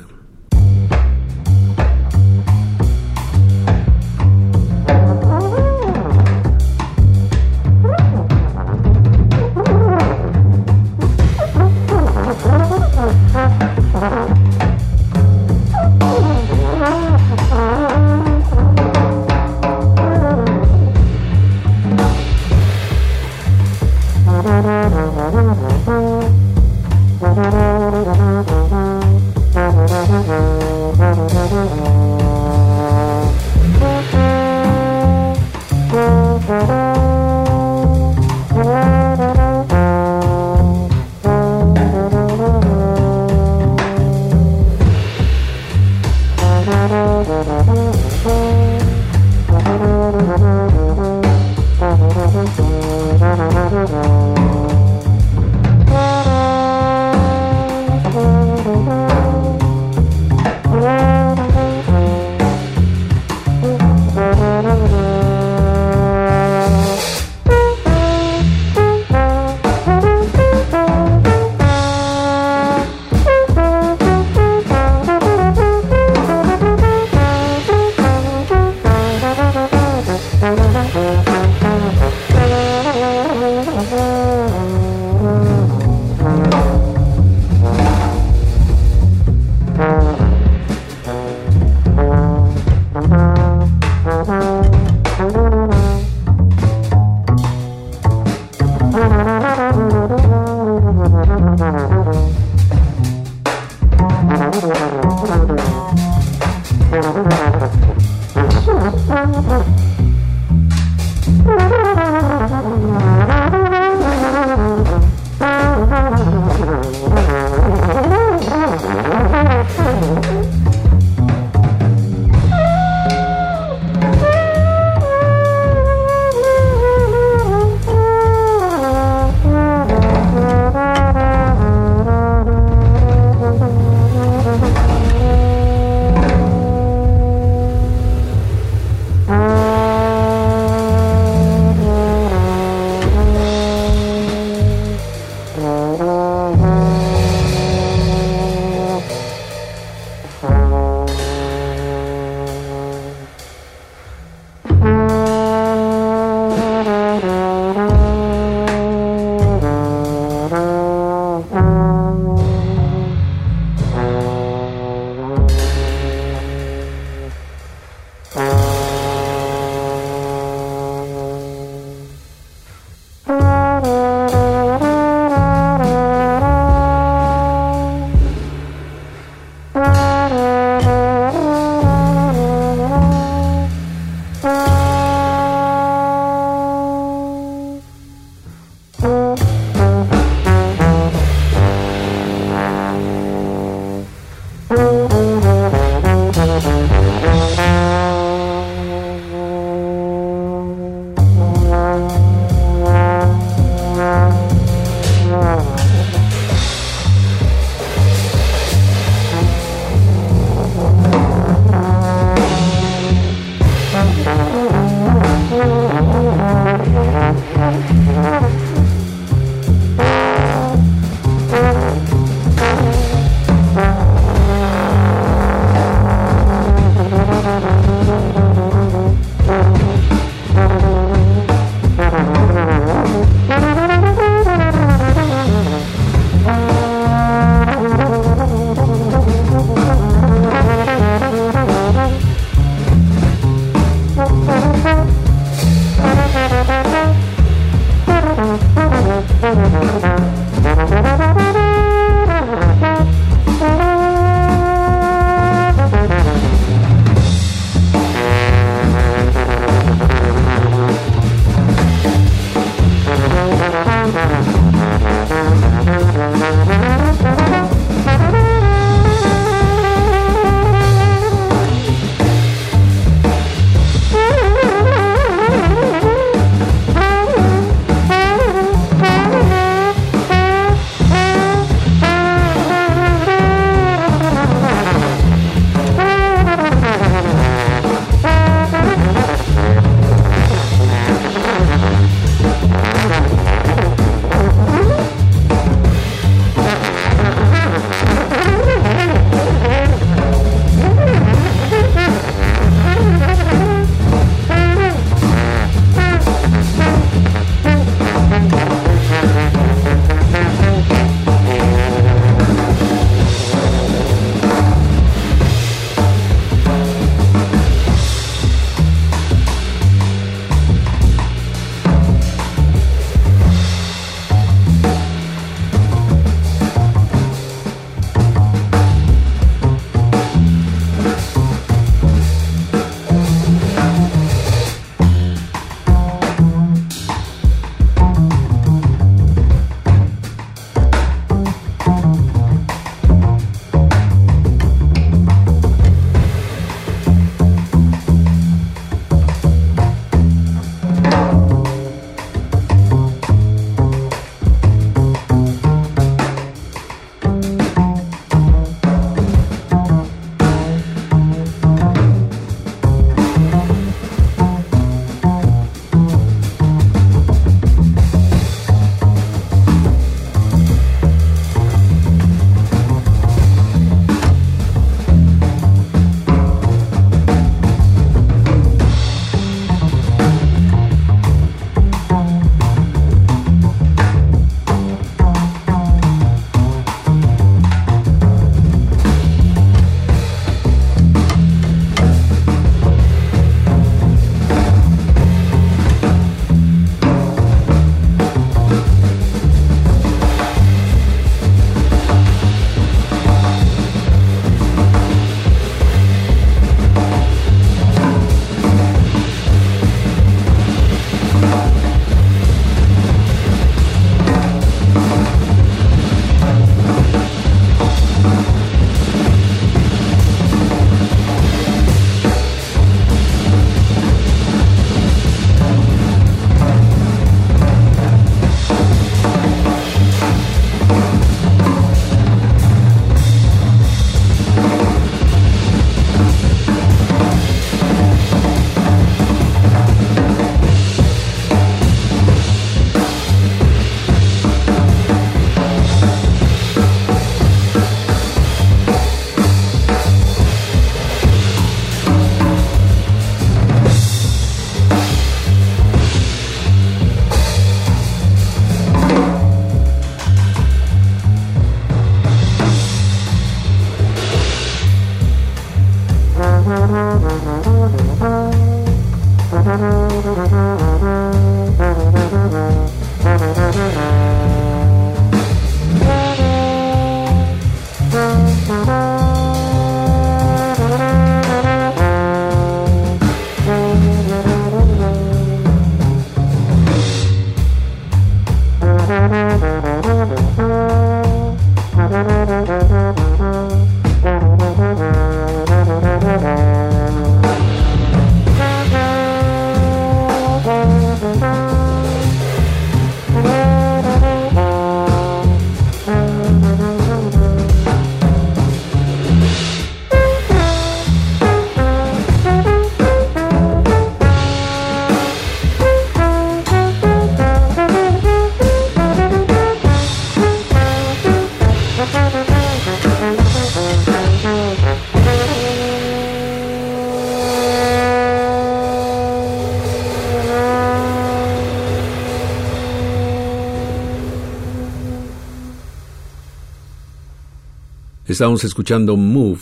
Estamos escuchando Move,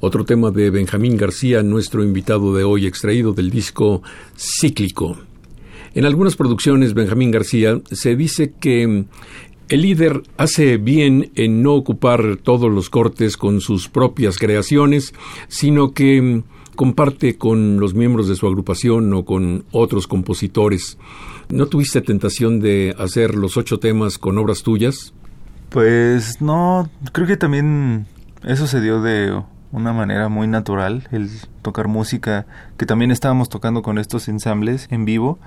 otro tema de Benjamín García, nuestro invitado de hoy, extraído del disco Cíclico. En algunas producciones, Benjamín García se dice que el líder hace bien en no ocupar todos los cortes con sus propias creaciones, sino que comparte con los miembros de su agrupación o con otros compositores. ¿No tuviste tentación de hacer los ocho temas con obras tuyas? Pues no, creo que también eso se dio de una manera muy natural, el tocar música, que también estábamos tocando con estos ensambles en vivo.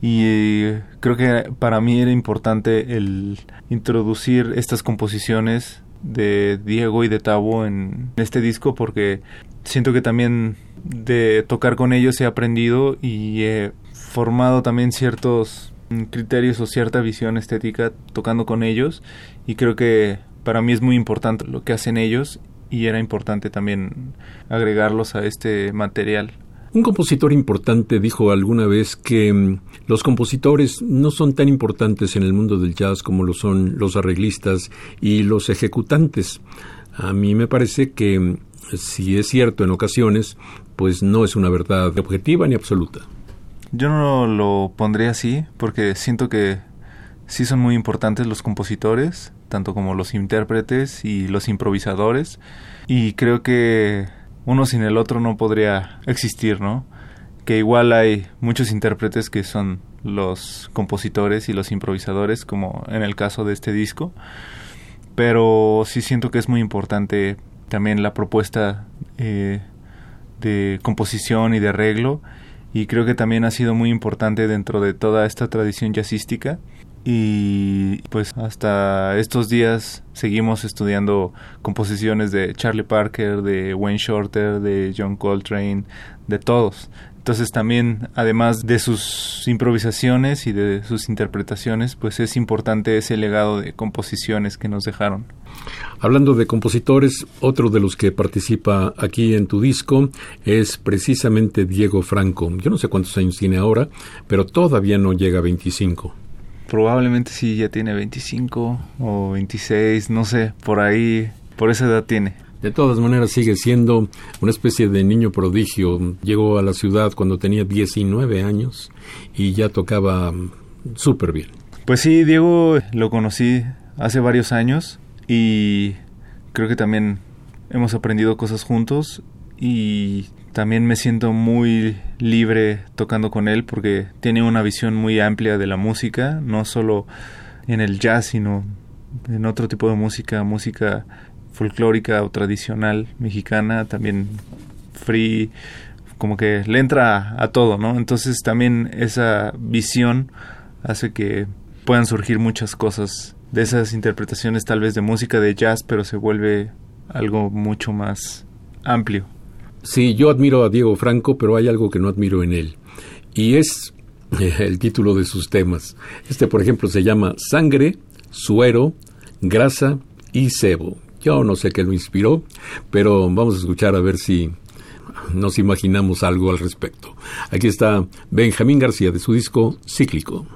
Y eh, creo que para mí era importante el introducir estas composiciones de Diego y de Tabo en este disco porque siento que también de tocar con ellos he aprendido y he formado también ciertos criterios o cierta visión estética tocando con ellos y creo que para mí es muy importante lo que hacen ellos y era importante también agregarlos a este material. Un compositor importante dijo alguna vez que mm, los compositores no son tan importantes en el mundo del jazz como lo son los arreglistas y los ejecutantes. A mí me parece que mm, si es cierto en ocasiones, pues no es una verdad objetiva ni absoluta. Yo no lo pondría así porque siento que sí son muy importantes los compositores, tanto como los intérpretes y los improvisadores, y creo que uno sin el otro no podría existir, ¿no? Que igual hay muchos intérpretes que son los compositores y los improvisadores, como en el caso de este disco, pero sí siento que es muy importante también la propuesta eh, de composición y de arreglo, y creo que también ha sido muy importante dentro de toda esta tradición jazzística y pues hasta estos días seguimos estudiando composiciones de Charlie Parker, de Wayne Shorter, de John Coltrane, de todos. Entonces también, además de sus improvisaciones y de sus interpretaciones, pues es importante ese legado de composiciones que nos dejaron. Hablando de compositores, otro de los que participa aquí en tu disco es precisamente Diego Franco. Yo no sé cuántos años tiene ahora, pero todavía no llega a 25 probablemente sí ya tiene 25 o 26, no sé, por ahí, por esa edad tiene. De todas maneras sigue siendo una especie de niño prodigio. Llegó a la ciudad cuando tenía 19 años y ya tocaba súper bien. Pues sí, Diego lo conocí hace varios años y creo que también hemos aprendido cosas juntos y también me siento muy libre tocando con él porque tiene una visión muy amplia de la música, no solo en el jazz, sino en otro tipo de música, música folclórica o tradicional mexicana, también free, como que le entra a, todo, ¿no? Entonces también esa visión hace que puedan surgir muchas cosas de esas interpretaciones tal vez de música de jazz, pero se vuelve algo mucho más amplio. Sí, yo admiro a Diego Franco, pero hay algo que no admiro en él. Y es [LAUGHS] el título de sus temas. Este, por ejemplo, se llama Sangre, Suero, Grasa y Cebo. Yo no sé qué lo inspiró, pero vamos a escuchar a ver si nos imaginamos algo al respecto. Aquí está Benjamín García de su disco Cíclico.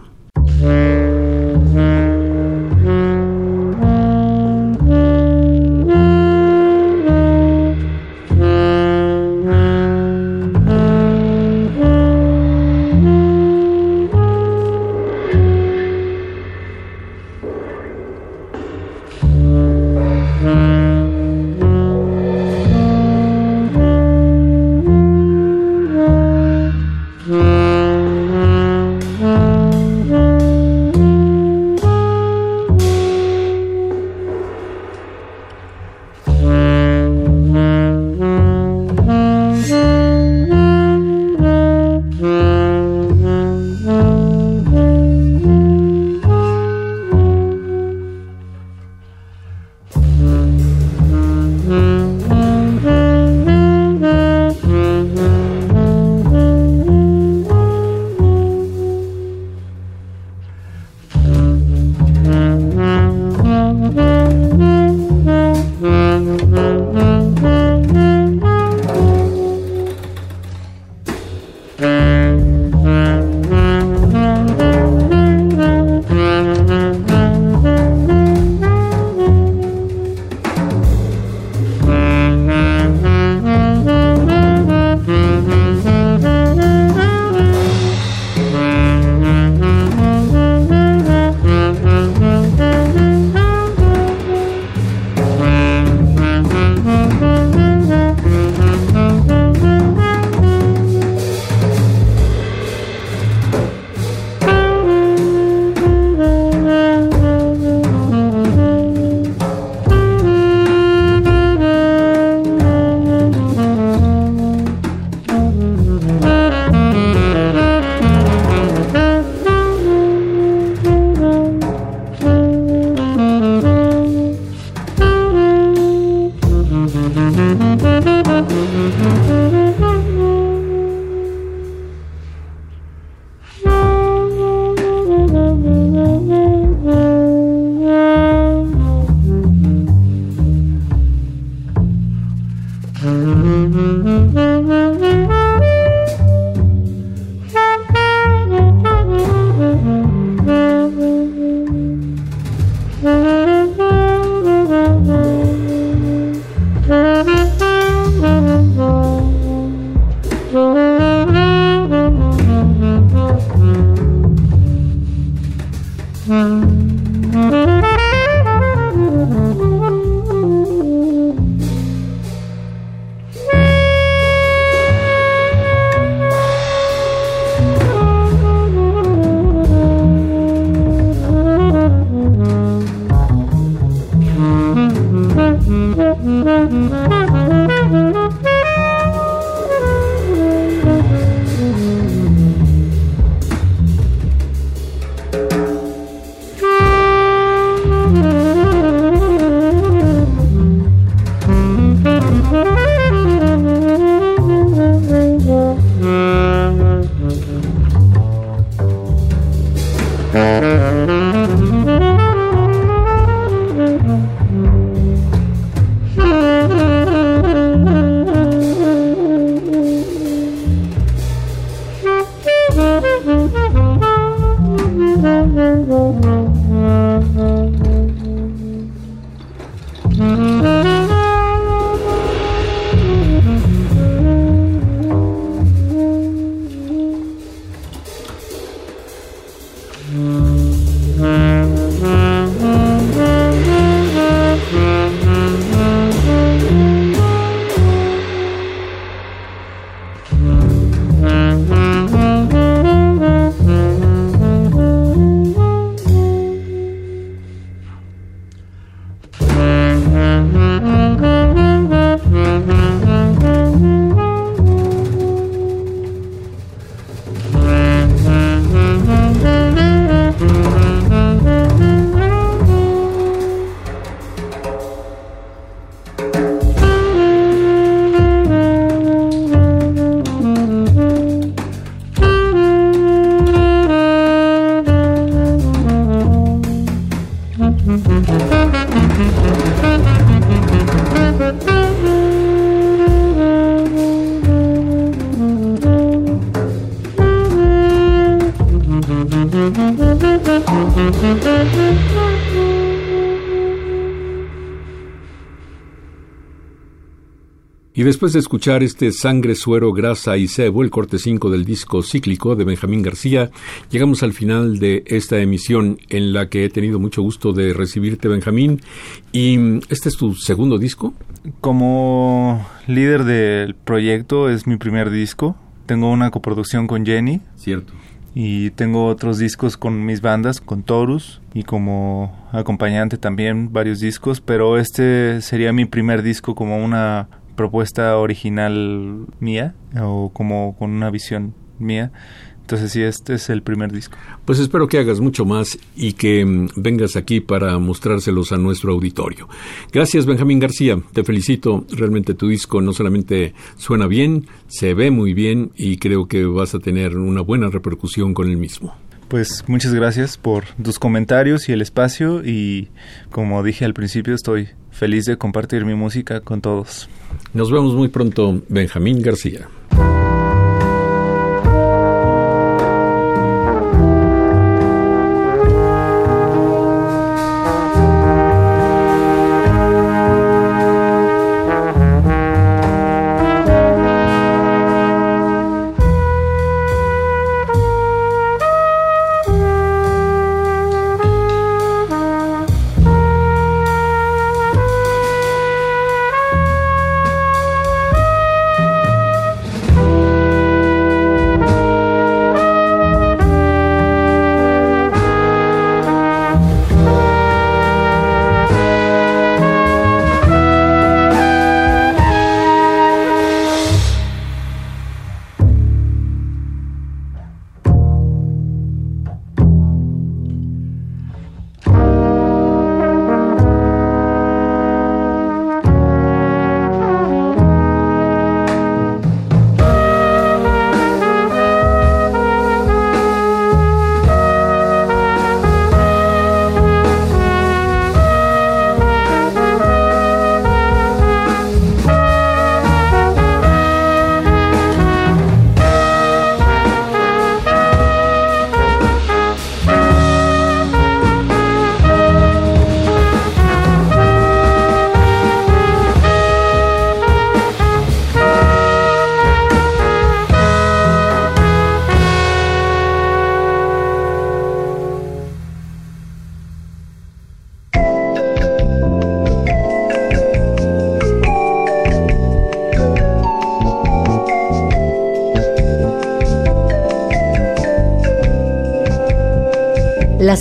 Y después de escuchar este Sangre, Suero, Grasa y Sebo, el corte 5 del disco cíclico de Benjamín García, llegamos al final de esta emisión en la que he tenido mucho gusto de recibirte, Benjamín. ¿Y este es tu segundo disco? Como líder del proyecto es mi primer disco. Tengo una coproducción con Jenny. Cierto. Y tengo otros discos con mis bandas, con Torus, y como acompañante también varios discos, pero este sería mi primer disco como una propuesta original mía o como con una visión mía. Entonces sí, este es el primer disco. Pues espero que hagas mucho más y que mm, vengas aquí para mostrárselos a nuestro auditorio. Gracias Benjamín García, te felicito. Realmente tu disco no solamente suena bien, se ve muy bien y creo que vas a tener una buena repercusión con el mismo. Pues muchas gracias por tus comentarios y el espacio y como dije al principio estoy feliz de compartir mi música con todos. Nos vemos muy pronto, Benjamín García.